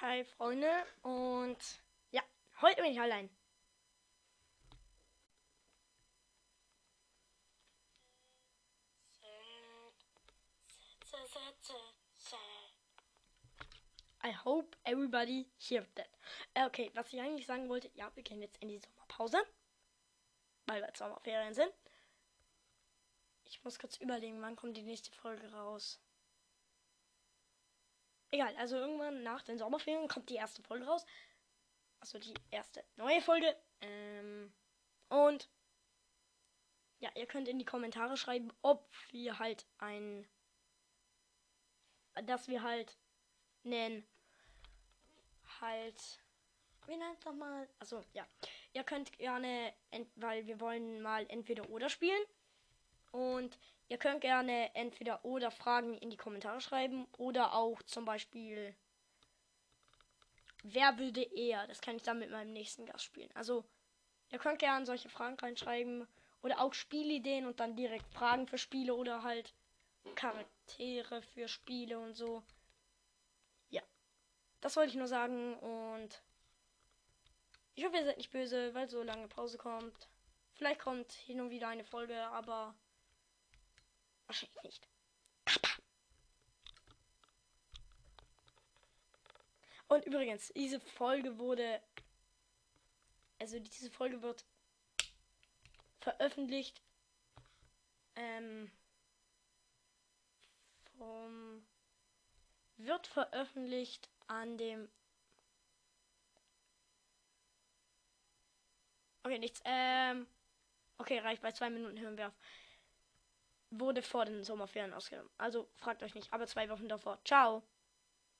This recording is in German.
Hi Freunde und ja, heute bin ich allein. I hope everybody heard that. Äh, Okay, was ich eigentlich sagen wollte, ja, wir gehen jetzt in die Sommerpause, weil wir Sommerferien sind. Ich muss kurz überlegen, wann kommt die nächste Folge raus. Egal, also irgendwann nach den Sommerferien kommt die erste Folge raus. Also die erste neue Folge. Ähm, und ja, ihr könnt in die Kommentare schreiben, ob wir halt ein. Dass wir halt nennen. Halt. Wie nennt nochmal? Also ja. Ihr könnt gerne, weil wir wollen mal entweder oder spielen. Und ihr könnt gerne entweder oder Fragen in die Kommentare schreiben oder auch zum Beispiel, wer würde eher? Das kann ich dann mit meinem nächsten Gast spielen. Also, ihr könnt gerne solche Fragen reinschreiben oder auch Spielideen und dann direkt Fragen für Spiele oder halt Charaktere für Spiele und so. Ja, das wollte ich nur sagen und ich hoffe, ihr seid nicht böse, weil so lange Pause kommt. Vielleicht kommt hin und wieder eine Folge, aber Wahrscheinlich nicht. Und übrigens, diese Folge wurde. Also diese Folge wird veröffentlicht. Ähm. Vom. Wird veröffentlicht an dem. Okay, nichts. Ähm. Okay, reicht bei zwei Minuten hören wir auf wurde vor den Sommerferien ausgenommen. Also fragt euch nicht, aber zwei Wochen davor. Ciao.